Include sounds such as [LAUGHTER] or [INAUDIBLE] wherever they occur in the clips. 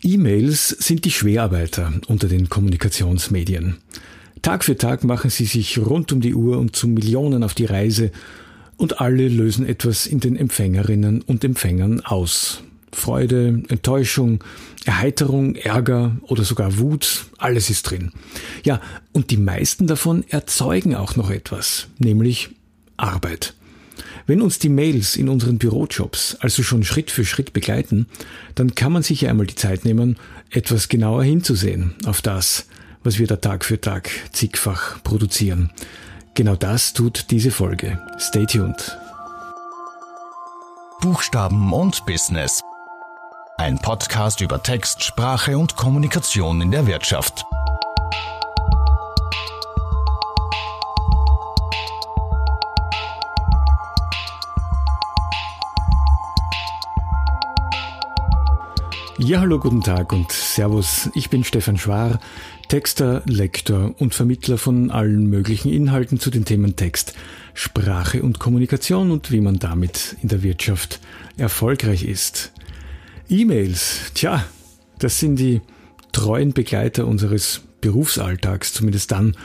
E-Mails sind die Schwerarbeiter unter den Kommunikationsmedien. Tag für Tag machen sie sich rund um die Uhr und zu Millionen auf die Reise und alle lösen etwas in den Empfängerinnen und Empfängern aus. Freude, Enttäuschung, Erheiterung, Ärger oder sogar Wut, alles ist drin. Ja, und die meisten davon erzeugen auch noch etwas, nämlich Arbeit. Wenn uns die Mails in unseren Bürojobs also schon Schritt für Schritt begleiten, dann kann man sich ja einmal die Zeit nehmen, etwas genauer hinzusehen auf das, was wir da Tag für Tag zigfach produzieren. Genau das tut diese Folge. Stay tuned. Buchstaben und Business. Ein Podcast über Text, Sprache und Kommunikation in der Wirtschaft. Ja, hallo, guten Tag und Servus. Ich bin Stefan Schwar, Texter, Lektor und Vermittler von allen möglichen Inhalten zu den Themen Text, Sprache und Kommunikation und wie man damit in der Wirtschaft erfolgreich ist. E-Mails, tja, das sind die treuen Begleiter unseres Berufsalltags, zumindest dann,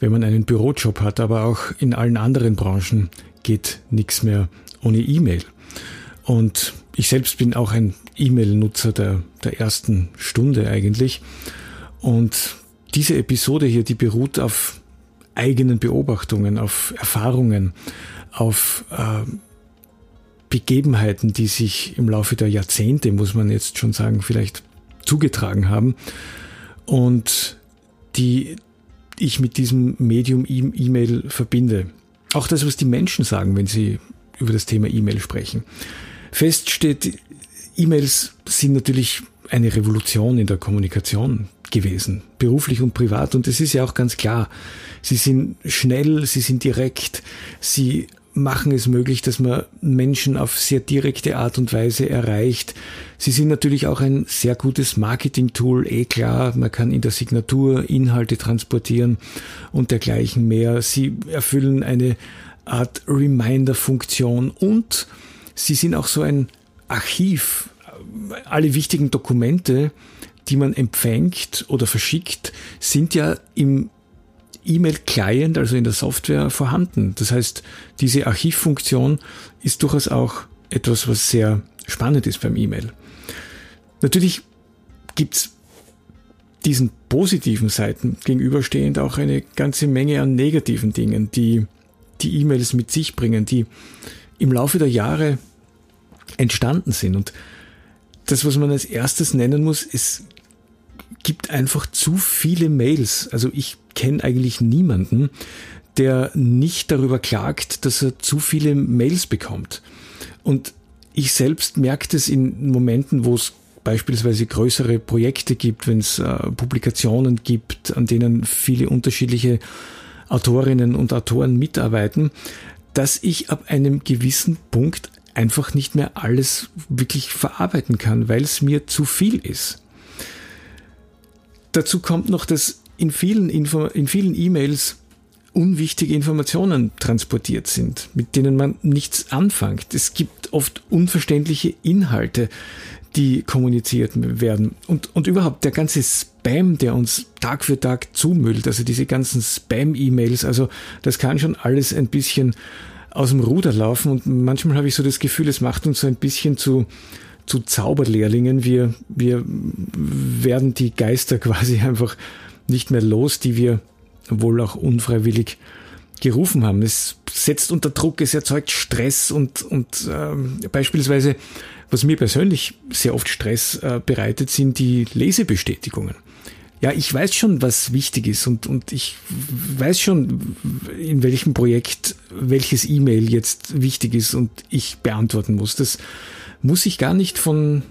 wenn man einen Bürojob hat, aber auch in allen anderen Branchen geht nichts mehr ohne E-Mail. Und ich selbst bin auch ein E-Mail-Nutzer der, der ersten Stunde eigentlich. Und diese Episode hier, die beruht auf eigenen Beobachtungen, auf Erfahrungen, auf äh, Begebenheiten, die sich im Laufe der Jahrzehnte, muss man jetzt schon sagen, vielleicht zugetragen haben und die ich mit diesem Medium E-Mail verbinde. Auch das, was die Menschen sagen, wenn sie über das Thema E-Mail sprechen. Fest steht, E-Mails sind natürlich eine Revolution in der Kommunikation gewesen, beruflich und privat. Und es ist ja auch ganz klar, sie sind schnell, sie sind direkt, sie machen es möglich, dass man Menschen auf sehr direkte Art und Weise erreicht. Sie sind natürlich auch ein sehr gutes Marketing-Tool, eh klar, man kann in der Signatur Inhalte transportieren und dergleichen mehr. Sie erfüllen eine Art Reminder-Funktion und sie sind auch so ein Archiv. Alle wichtigen Dokumente, die man empfängt oder verschickt, sind ja im E-Mail-Client, also in der Software, vorhanden. Das heißt, diese Archivfunktion ist durchaus auch etwas, was sehr spannend ist beim E-Mail. Natürlich gibt's diesen positiven Seiten gegenüberstehend auch eine ganze Menge an negativen Dingen, die die E-Mails mit sich bringen, die im Laufe der Jahre entstanden sind. Und das, was man als erstes nennen muss, es gibt einfach zu viele Mails. Also ich kenne eigentlich niemanden, der nicht darüber klagt, dass er zu viele Mails bekommt. Und ich selbst merke das in Momenten, wo es beispielsweise größere Projekte gibt, wenn es äh, Publikationen gibt, an denen viele unterschiedliche Autorinnen und Autoren mitarbeiten, dass ich ab einem gewissen Punkt einfach nicht mehr alles wirklich verarbeiten kann, weil es mir zu viel ist. Dazu kommt noch, dass in vielen, Info in vielen E-Mails unwichtige Informationen transportiert sind, mit denen man nichts anfängt. Es gibt oft unverständliche Inhalte, die kommuniziert werden. Und, und überhaupt der ganze Spam, der uns Tag für Tag zumüllt, also diese ganzen Spam-E-Mails, also das kann schon alles ein bisschen aus dem Ruder laufen und manchmal habe ich so das Gefühl, es macht uns so ein bisschen zu, zu Zauberlehrlingen. Wir, wir werden die Geister [LAUGHS] quasi einfach nicht mehr los, die wir wohl auch unfreiwillig gerufen haben. Es setzt unter Druck, es erzeugt Stress und, und äh, beispielsweise, was mir persönlich sehr oft Stress äh, bereitet, sind die Lesebestätigungen ja, ich weiß schon, was wichtig ist und, und ich weiß schon, in welchem Projekt welches E-Mail jetzt wichtig ist und ich beantworten muss. Das muss ich gar nicht von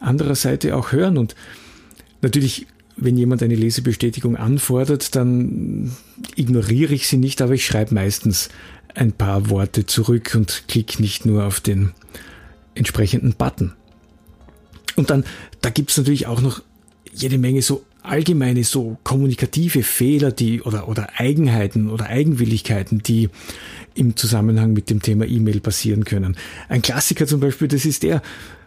anderer Seite auch hören und natürlich wenn jemand eine Lesebestätigung anfordert, dann ignoriere ich sie nicht, aber ich schreibe meistens ein paar Worte zurück und klicke nicht nur auf den entsprechenden Button. Und dann, da gibt's natürlich auch noch jede Menge so allgemeine so kommunikative Fehler, die oder, oder Eigenheiten oder Eigenwilligkeiten, die im Zusammenhang mit dem Thema E-Mail passieren können. Ein Klassiker zum Beispiel, das ist der,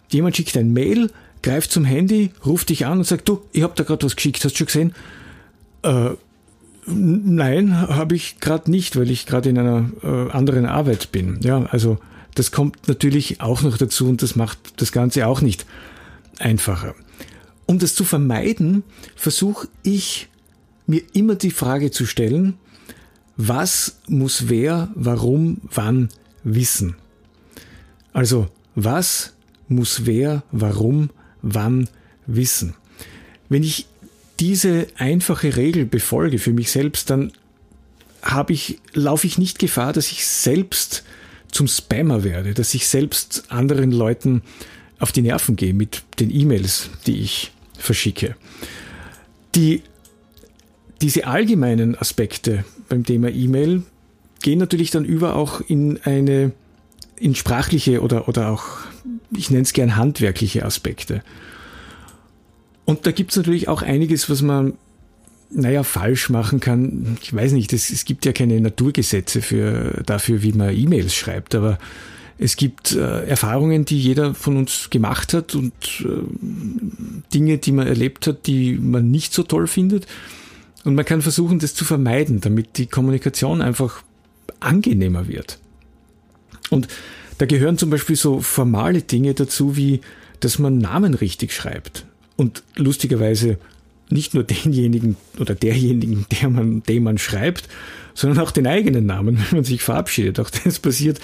jemand schickt ein Mail, greift zum Handy, ruft dich an und sagt, du, ich habe da gerade was geschickt, hast du schon gesehen? Äh, nein, habe ich gerade nicht, weil ich gerade in einer äh, anderen Arbeit bin. Ja, also das kommt natürlich auch noch dazu und das macht das Ganze auch nicht einfacher. Um das zu vermeiden, versuche ich mir immer die Frage zu stellen, was muss wer, warum, wann wissen? Also, was muss wer, warum, wann wissen? Wenn ich diese einfache Regel befolge für mich selbst, dann habe ich, laufe ich nicht Gefahr, dass ich selbst zum Spammer werde, dass ich selbst anderen Leuten auf die Nerven gehe mit den E-Mails, die ich verschicke. Die, diese allgemeinen Aspekte beim Thema E-Mail gehen natürlich dann über auch in eine, in sprachliche oder, oder auch, ich nenne es gern handwerkliche Aspekte. Und da gibt es natürlich auch einiges, was man, naja, falsch machen kann. Ich weiß nicht, es, es gibt ja keine Naturgesetze für, dafür, wie man E-Mails schreibt, aber es gibt äh, Erfahrungen, die jeder von uns gemacht hat und äh, Dinge, die man erlebt hat, die man nicht so toll findet. Und man kann versuchen, das zu vermeiden, damit die Kommunikation einfach angenehmer wird. Und da gehören zum Beispiel so formale Dinge dazu, wie dass man Namen richtig schreibt. Und lustigerweise nicht nur denjenigen oder derjenigen, der man, den man schreibt, sondern auch den eigenen Namen, [LAUGHS] wenn man sich verabschiedet. Auch das passiert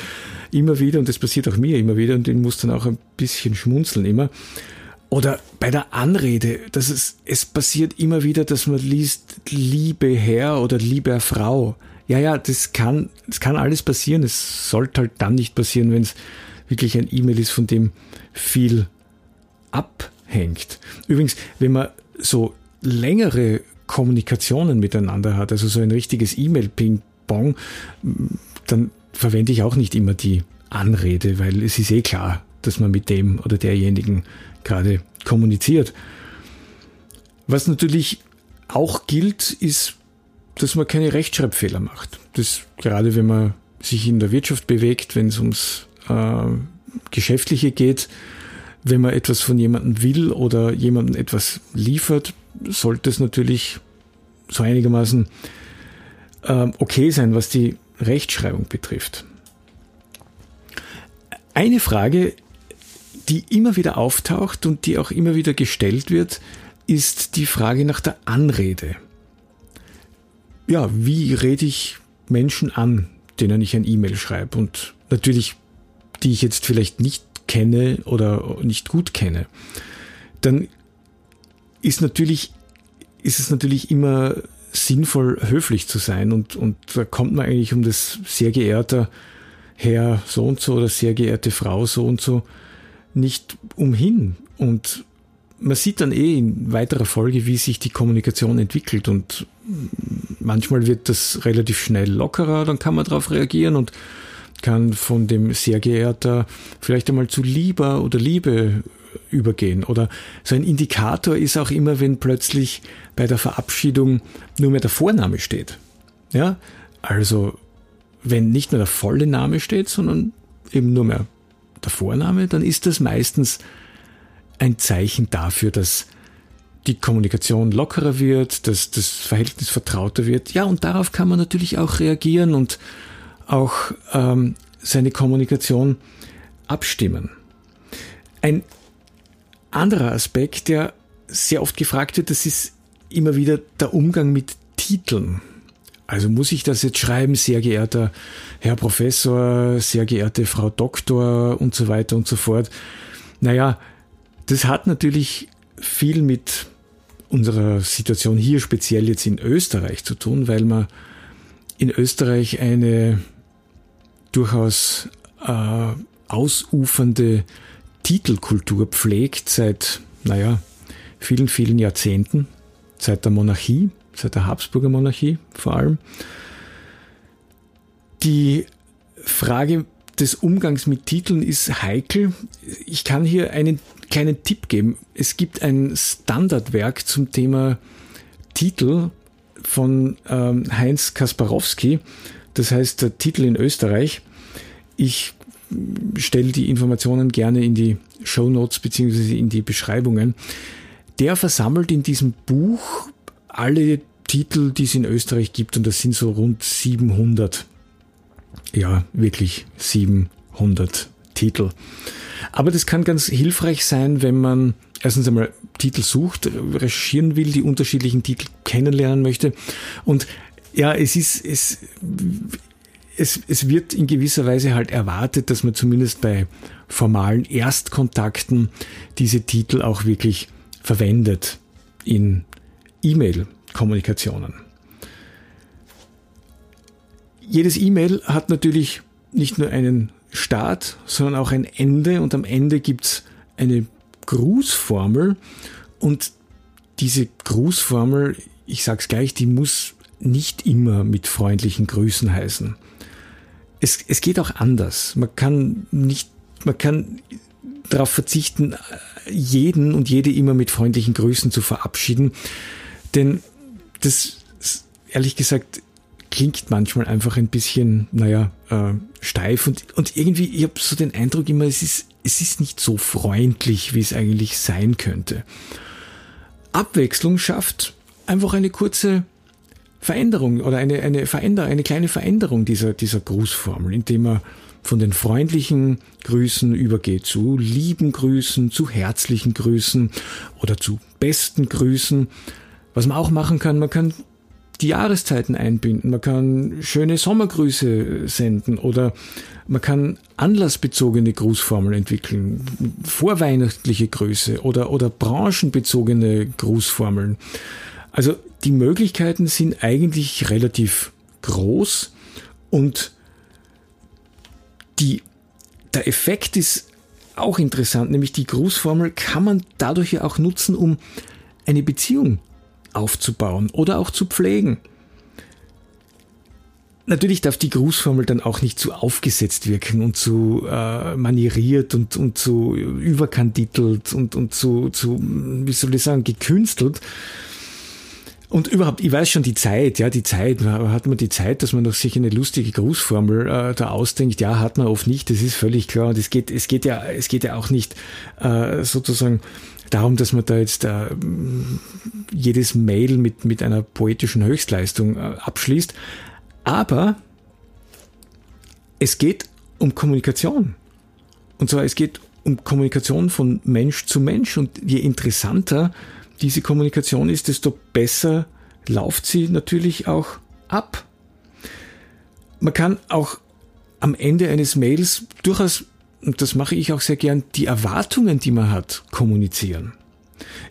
immer wieder und das passiert auch mir immer wieder und den muss dann auch ein bisschen schmunzeln immer. Oder bei der Anrede, dass es, es passiert immer wieder, dass man liest, liebe Herr oder liebe Frau. Ja, ja, das kann, das kann alles passieren. Es sollte halt dann nicht passieren, wenn es wirklich ein E-Mail ist, von dem viel abhängt. Übrigens, wenn man so längere Kommunikationen miteinander hat, also so ein richtiges E-Mail-Ping-Pong, dann verwende ich auch nicht immer die Anrede, weil es ist eh klar, dass man mit dem oder derjenigen gerade kommuniziert. Was natürlich auch gilt, ist, dass man keine Rechtschreibfehler macht. Das gerade wenn man sich in der Wirtschaft bewegt, wenn es ums äh, Geschäftliche geht, wenn man etwas von jemandem will oder jemandem etwas liefert, sollte es natürlich so einigermaßen äh, okay sein, was die Rechtschreibung betrifft. Eine Frage, die immer wieder auftaucht und die auch immer wieder gestellt wird, ist die Frage nach der Anrede. Ja, wie rede ich Menschen an, denen ich ein E-Mail schreibe und natürlich, die ich jetzt vielleicht nicht kenne oder nicht gut kenne. Dann ist natürlich, ist es natürlich immer sinnvoll, höflich zu sein und, und da kommt man eigentlich um das sehr geehrter Herr so und so oder sehr geehrte Frau so und so nicht umhin. Und man sieht dann eh in weiterer Folge, wie sich die Kommunikation entwickelt und manchmal wird das relativ schnell lockerer, dann kann man darauf reagieren und kann von dem sehr geehrter vielleicht einmal zu lieber oder Liebe übergehen. Oder so ein Indikator ist auch immer, wenn plötzlich bei der Verabschiedung nur mehr der Vorname steht. Ja, also wenn nicht mehr der volle Name steht, sondern eben nur mehr der Vorname, dann ist das meistens ein Zeichen dafür, dass die Kommunikation lockerer wird, dass das Verhältnis vertrauter wird. Ja, und darauf kann man natürlich auch reagieren und auch ähm, seine Kommunikation abstimmen. Ein anderer Aspekt, der sehr oft gefragt wird, das ist immer wieder der Umgang mit Titeln. Also muss ich das jetzt schreiben, sehr geehrter Herr Professor, sehr geehrte Frau Doktor und so weiter und so fort. Naja, das hat natürlich viel mit unserer Situation hier speziell jetzt in Österreich zu tun, weil man in Österreich eine durchaus äh, ausufernde Titelkultur pflegt seit, naja, vielen, vielen Jahrzehnten, seit der Monarchie, seit der Habsburger Monarchie vor allem. Die Frage des Umgangs mit Titeln ist heikel. Ich kann hier einen kleinen Tipp geben. Es gibt ein Standardwerk zum Thema Titel von ähm, Heinz Kasparowski. Das heißt, der Titel in Österreich. Ich stelle die Informationen gerne in die Show Notes beziehungsweise in die Beschreibungen. Der versammelt in diesem Buch alle Titel, die es in Österreich gibt und das sind so rund 700. Ja, wirklich 700 Titel. Aber das kann ganz hilfreich sein, wenn man erstens einmal Titel sucht, recherchieren will, die unterschiedlichen Titel kennenlernen möchte. Und ja, es ist, es, es, es wird in gewisser Weise halt erwartet, dass man zumindest bei formalen Erstkontakten diese Titel auch wirklich verwendet in E-Mail-Kommunikationen. Jedes E-Mail hat natürlich nicht nur einen Start, sondern auch ein Ende und am Ende gibt's eine Grußformel und diese Grußformel, ich sag's gleich, die muss nicht immer mit freundlichen Grüßen heißen. Es, es geht auch anders. Man kann nicht, man kann darauf verzichten, jeden und jede immer mit freundlichen Grüßen zu verabschieden, denn das, ehrlich gesagt, klingt manchmal einfach ein bisschen, naja, äh, steif und, und irgendwie, ich habe so den Eindruck immer, es ist, es ist nicht so freundlich, wie es eigentlich sein könnte. Abwechslung schafft einfach eine kurze Veränderung oder eine, eine, Veränder eine kleine Veränderung dieser, dieser Grußformel, indem man von den freundlichen Grüßen übergeht zu lieben Grüßen, zu herzlichen Grüßen oder zu besten Grüßen. Was man auch machen kann, man kann die Jahreszeiten einbinden, man kann schöne Sommergrüße senden oder man kann anlassbezogene Grußformeln entwickeln, vorweihnachtliche Grüße oder, oder branchenbezogene Grußformeln. Also die Möglichkeiten sind eigentlich relativ groß und die, der Effekt ist auch interessant, nämlich die Grußformel kann man dadurch ja auch nutzen, um eine Beziehung aufzubauen oder auch zu pflegen. Natürlich darf die Grußformel dann auch nicht zu aufgesetzt wirken und zu äh, manieriert und, und zu überkandidelt und, und zu, zu, wie soll ich sagen, gekünstelt. Und überhaupt, ich weiß schon die Zeit, ja, die Zeit, hat man die Zeit, dass man noch sich eine lustige Grußformel äh, da ausdenkt? Ja, hat man oft nicht, das ist völlig klar. Und es geht, es geht ja, es geht ja auch nicht äh, sozusagen darum, dass man da jetzt äh, jedes Mail mit, mit einer poetischen Höchstleistung äh, abschließt. Aber es geht um Kommunikation. Und zwar, es geht um Kommunikation von Mensch zu Mensch. Und je interessanter diese Kommunikation ist, desto besser läuft sie natürlich auch ab. Man kann auch am Ende eines Mails durchaus und das mache ich auch sehr gern, die Erwartungen, die man hat, kommunizieren.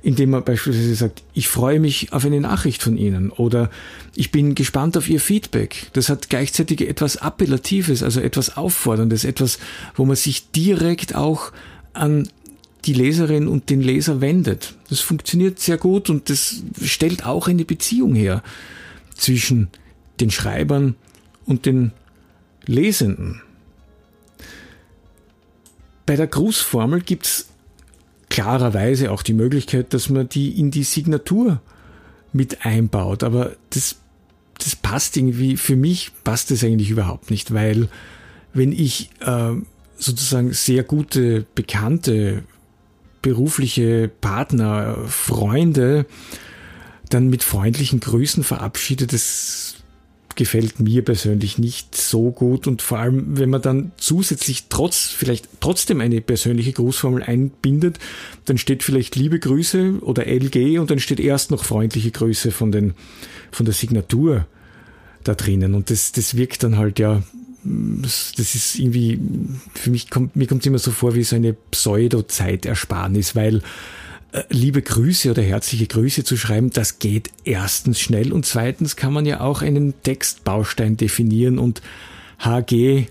Indem man beispielsweise sagt, ich freue mich auf eine Nachricht von Ihnen oder ich bin gespannt auf Ihr Feedback. Das hat gleichzeitig etwas Appellatives, also etwas Aufforderndes, etwas, wo man sich direkt auch an die Leserin und den Leser wendet. Das funktioniert sehr gut und das stellt auch eine Beziehung her zwischen den Schreibern und den Lesenden. Bei der Grußformel gibt's klarerweise auch die Möglichkeit, dass man die in die Signatur mit einbaut. Aber das, das passt irgendwie, für mich passt das eigentlich überhaupt nicht, weil wenn ich äh, sozusagen sehr gute Bekannte, berufliche Partner, Freunde dann mit freundlichen Grüßen verabschiede, das gefällt mir persönlich nicht so gut. Und vor allem, wenn man dann zusätzlich trotz, vielleicht trotzdem eine persönliche Grußformel einbindet, dann steht vielleicht liebe Grüße oder LG und dann steht erst noch freundliche Grüße von den, von der Signatur da drinnen. Und das, das wirkt dann halt ja, das ist irgendwie, für mich kommt, mir kommt es immer so vor wie so eine Pseudo-Zeitersparnis, weil äh, liebe Grüße oder herzliche Grüße zu schreiben, das geht erstens schnell und zweitens kann man ja auch einen Textbaustein definieren und HG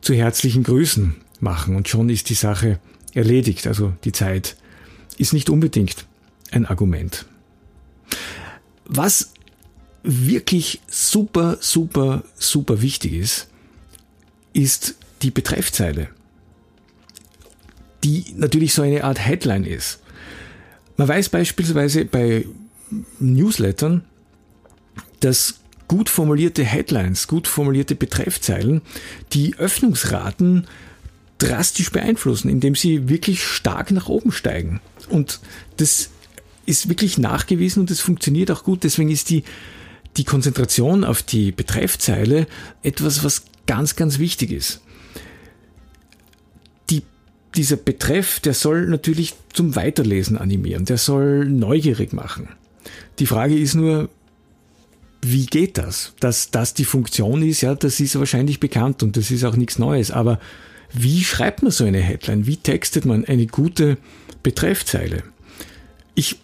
zu herzlichen Grüßen machen und schon ist die Sache erledigt. Also die Zeit ist nicht unbedingt ein Argument. Was wirklich super, super, super wichtig ist, ist die Betreffzeile, die natürlich so eine Art Headline ist. Man weiß beispielsweise bei Newslettern, dass gut formulierte Headlines, gut formulierte Betreffzeilen die Öffnungsraten drastisch beeinflussen, indem sie wirklich stark nach oben steigen. Und das ist wirklich nachgewiesen und das funktioniert auch gut. Deswegen ist die, die Konzentration auf die Betreffzeile etwas, was ganz, ganz wichtig ist. Die, dieser Betreff, der soll natürlich zum Weiterlesen animieren, der soll neugierig machen. Die Frage ist nur, wie geht das? Dass das die Funktion ist, ja, das ist wahrscheinlich bekannt und das ist auch nichts Neues. Aber wie schreibt man so eine Headline? Wie textet man eine gute Betreffzeile? Ich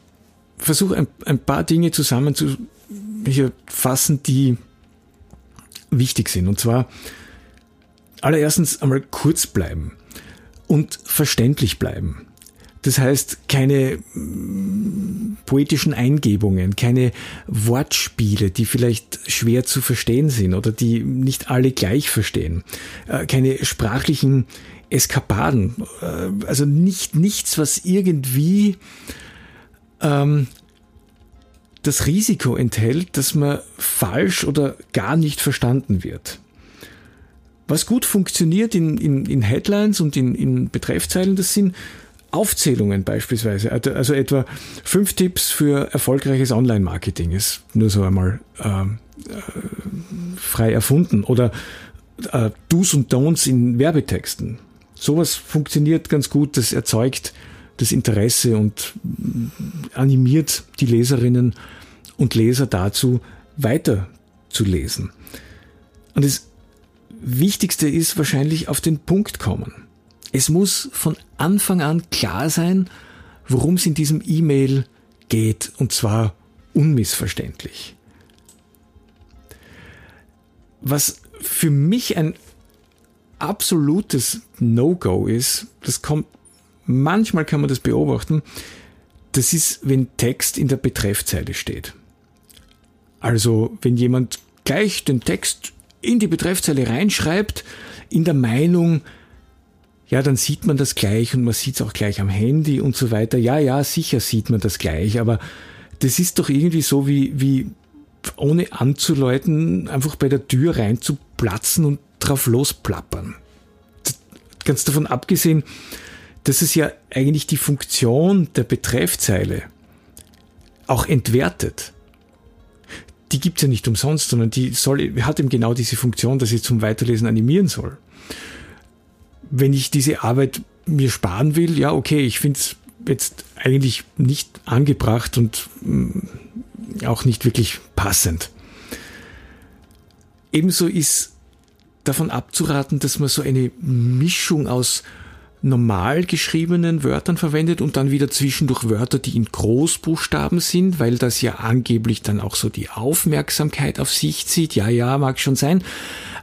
versuche ein, ein paar Dinge zusammenzufassen, die wichtig sind. Und zwar allererstens einmal kurz bleiben und verständlich bleiben. Das heißt, keine mm, poetischen Eingebungen, keine Wortspiele, die vielleicht schwer zu verstehen sind oder die nicht alle gleich verstehen, äh, keine sprachlichen Eskapaden, äh, also nicht nichts, was irgendwie ähm, das Risiko enthält, dass man falsch oder gar nicht verstanden wird. Was gut funktioniert in, in, in Headlines und in, in Betreffzeilen, das sind Aufzählungen beispielsweise, also, also etwa fünf Tipps für erfolgreiches Online-Marketing ist nur so einmal äh, äh, frei erfunden oder äh, Do's und Don'ts in Werbetexten. Sowas funktioniert ganz gut, das erzeugt das Interesse und animiert die Leserinnen und Leser dazu, weiter zu lesen. Und das Wichtigste ist wahrscheinlich auf den Punkt kommen. Es muss von Anfang an klar sein, worum es in diesem E-Mail geht, und zwar unmissverständlich. Was für mich ein absolutes No-Go ist, das kommt, manchmal kann man das beobachten, das ist, wenn Text in der Betreffzeile steht. Also, wenn jemand gleich den Text in die Betreffzeile reinschreibt, in der Meinung, ja, dann sieht man das gleich und man sieht es auch gleich am Handy und so weiter. Ja, ja, sicher sieht man das gleich, aber das ist doch irgendwie so wie, wie ohne anzuläuten, einfach bei der Tür reinzuplatzen und drauf losplappern. Ganz davon abgesehen, dass es ja eigentlich die Funktion der Betreffzeile auch entwertet. Die gibt's ja nicht umsonst, sondern die soll, hat eben genau diese Funktion, dass sie zum Weiterlesen animieren soll wenn ich diese Arbeit mir sparen will, ja, okay, ich finde es jetzt eigentlich nicht angebracht und mm, auch nicht wirklich passend. Ebenso ist davon abzuraten, dass man so eine Mischung aus normal geschriebenen Wörtern verwendet und dann wieder zwischendurch Wörter, die in Großbuchstaben sind, weil das ja angeblich dann auch so die Aufmerksamkeit auf sich zieht. Ja, ja, mag schon sein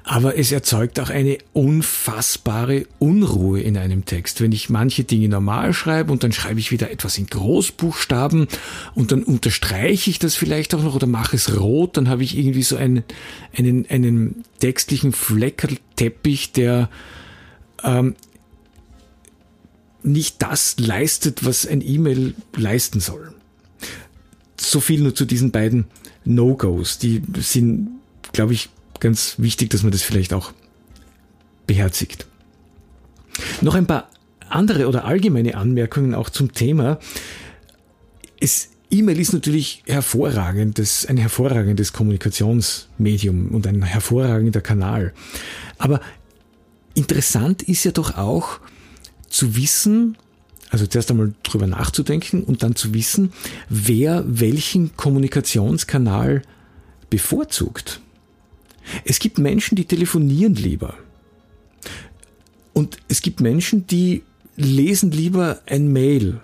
aber es erzeugt auch eine unfassbare Unruhe in einem Text. Wenn ich manche Dinge normal schreibe und dann schreibe ich wieder etwas in Großbuchstaben und dann unterstreiche ich das vielleicht auch noch oder mache es rot, dann habe ich irgendwie so einen, einen, einen textlichen Fleckerteppich, der ähm, nicht das leistet, was ein E-Mail leisten soll. So viel nur zu diesen beiden No-Gos. Die sind, glaube ich, ganz wichtig, dass man das vielleicht auch beherzigt. Noch ein paar andere oder allgemeine Anmerkungen auch zum Thema. Es E-Mail ist natürlich hervorragendes, ein hervorragendes Kommunikationsmedium und ein hervorragender Kanal. Aber interessant ist ja doch auch zu wissen, also zuerst einmal drüber nachzudenken und dann zu wissen, wer welchen Kommunikationskanal bevorzugt. Es gibt Menschen, die telefonieren lieber. Und es gibt Menschen, die lesen lieber ein Mail.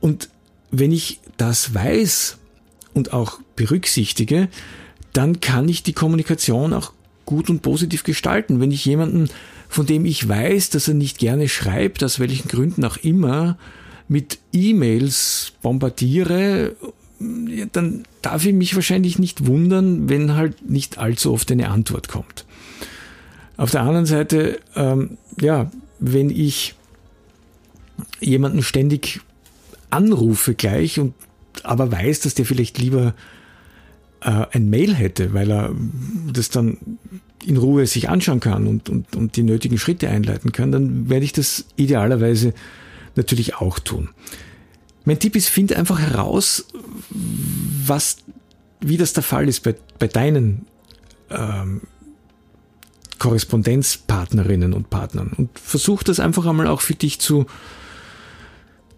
Und wenn ich das weiß und auch berücksichtige, dann kann ich die Kommunikation auch gut und positiv gestalten. Wenn ich jemanden, von dem ich weiß, dass er nicht gerne schreibt, aus welchen Gründen auch immer, mit E-Mails bombardiere dann darf ich mich wahrscheinlich nicht wundern, wenn halt nicht allzu oft eine Antwort kommt. Auf der anderen Seite, ähm, ja, wenn ich jemanden ständig anrufe gleich und aber weiß, dass der vielleicht lieber äh, ein Mail hätte, weil er das dann in Ruhe sich anschauen kann und, und, und die nötigen Schritte einleiten kann, dann werde ich das idealerweise natürlich auch tun. Mein Tipp ist, finde einfach heraus, was, wie das der Fall ist bei, bei deinen ähm, Korrespondenzpartnerinnen und Partnern und versuch das einfach einmal auch für dich zu,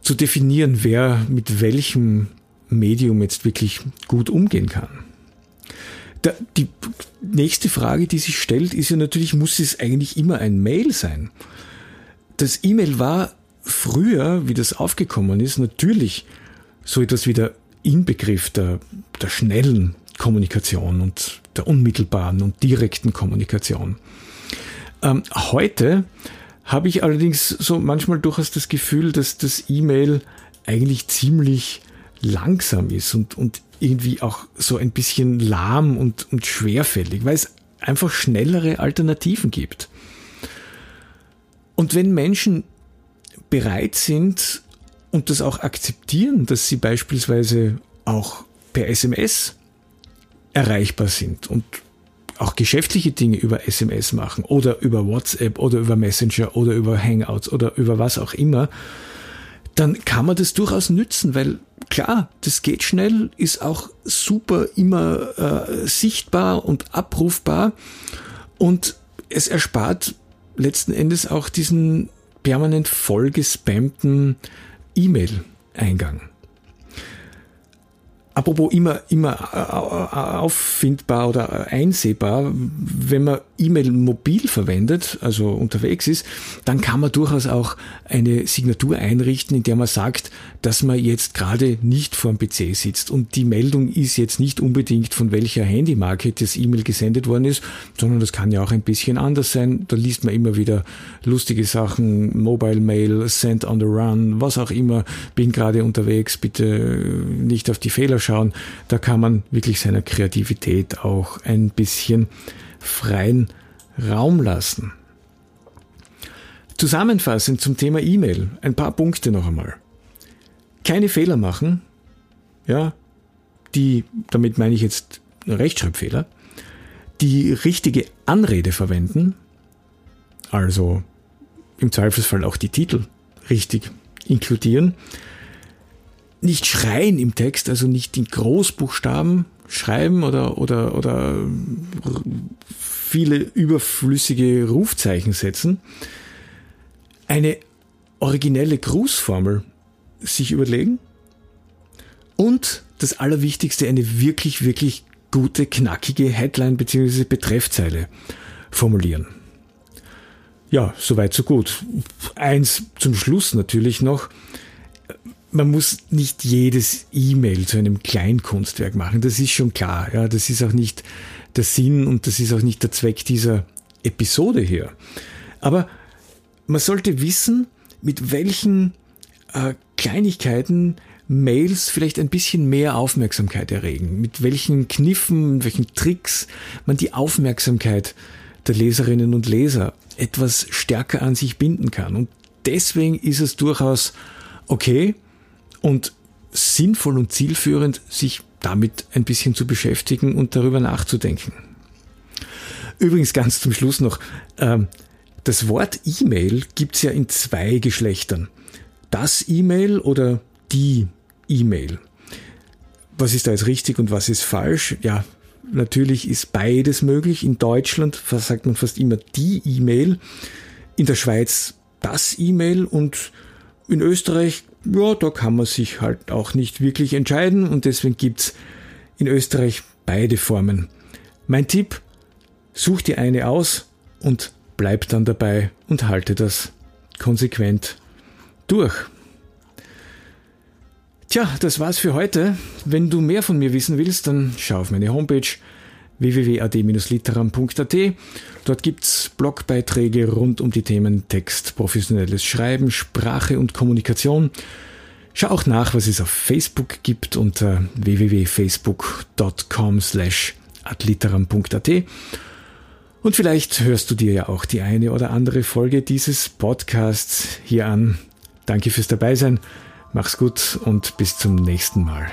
zu definieren, wer mit welchem Medium jetzt wirklich gut umgehen kann. Da, die nächste Frage, die sich stellt, ist ja natürlich, muss es eigentlich immer ein Mail sein? Das E-Mail war früher, wie das aufgekommen ist, natürlich so etwas wie der Inbegriff der, der schnellen Kommunikation und der unmittelbaren und direkten Kommunikation. Ähm, heute habe ich allerdings so manchmal durchaus das Gefühl, dass das E-Mail eigentlich ziemlich langsam ist und, und irgendwie auch so ein bisschen lahm und, und schwerfällig, weil es einfach schnellere Alternativen gibt. Und wenn Menschen bereit sind und das auch akzeptieren, dass sie beispielsweise auch per SMS erreichbar sind und auch geschäftliche Dinge über SMS machen oder über WhatsApp oder über Messenger oder über Hangouts oder über was auch immer, dann kann man das durchaus nützen, weil klar, das geht schnell, ist auch super immer äh, sichtbar und abrufbar und es erspart letzten Endes auch diesen permanent vollgespammten E-Mail-Eingang. Apropos immer, immer äh, äh, auffindbar oder einsehbar, wenn man E-Mail mobil verwendet, also unterwegs ist, dann kann man durchaus auch eine Signatur einrichten, in der man sagt, dass man jetzt gerade nicht vor dem PC sitzt. Und die Meldung ist jetzt nicht unbedingt von welcher Handymarke das E-Mail gesendet worden ist, sondern das kann ja auch ein bisschen anders sein. Da liest man immer wieder lustige Sachen, Mobile Mail, Send on the Run, was auch immer, bin gerade unterwegs, bitte nicht auf die Fehler schauen. Da kann man wirklich seiner Kreativität auch ein bisschen freien Raum lassen. Zusammenfassend zum Thema E-Mail ein paar Punkte noch einmal. Keine Fehler machen, ja, die, damit meine ich jetzt Rechtschreibfehler, die richtige Anrede verwenden, also im Zweifelsfall auch die Titel richtig inkludieren, nicht schreien im Text, also nicht in Großbuchstaben schreiben oder, oder, oder viele überflüssige Rufzeichen setzen, eine originelle Grußformel sich überlegen und das Allerwichtigste, eine wirklich, wirklich gute, knackige Headline bzw. Betreffzeile formulieren. Ja, soweit, so gut. Eins zum Schluss natürlich noch man muss nicht jedes E-Mail zu einem Kleinkunstwerk machen. Das ist schon klar. Ja, das ist auch nicht der Sinn und das ist auch nicht der Zweck dieser Episode hier. Aber man sollte wissen, mit welchen äh, Kleinigkeiten Mails vielleicht ein bisschen mehr Aufmerksamkeit erregen, mit welchen Kniffen, welchen Tricks man die Aufmerksamkeit der Leserinnen und Leser etwas stärker an sich binden kann. Und deswegen ist es durchaus okay, und sinnvoll und zielführend, sich damit ein bisschen zu beschäftigen und darüber nachzudenken. Übrigens ganz zum Schluss noch, ähm, das Wort E-Mail gibt's ja in zwei Geschlechtern. Das E-Mail oder die E-Mail. Was ist da jetzt richtig und was ist falsch? Ja, natürlich ist beides möglich. In Deutschland sagt man fast immer die E-Mail, in der Schweiz das E-Mail und in Österreich ja, da kann man sich halt auch nicht wirklich entscheiden und deswegen gibt's in Österreich beide Formen. Mein Tipp, such dir eine aus und bleib dann dabei und halte das konsequent durch. Tja, das war's für heute. Wenn du mehr von mir wissen willst, dann schau auf meine Homepage www.ad-literam.at. Dort gibt's Blogbeiträge rund um die Themen Text, professionelles Schreiben, Sprache und Kommunikation. Schau auch nach, was es auf Facebook gibt unter www.facebook.com slash adliteram.at. Und vielleicht hörst du dir ja auch die eine oder andere Folge dieses Podcasts hier an. Danke fürs Dabeisein, mach's gut und bis zum nächsten Mal.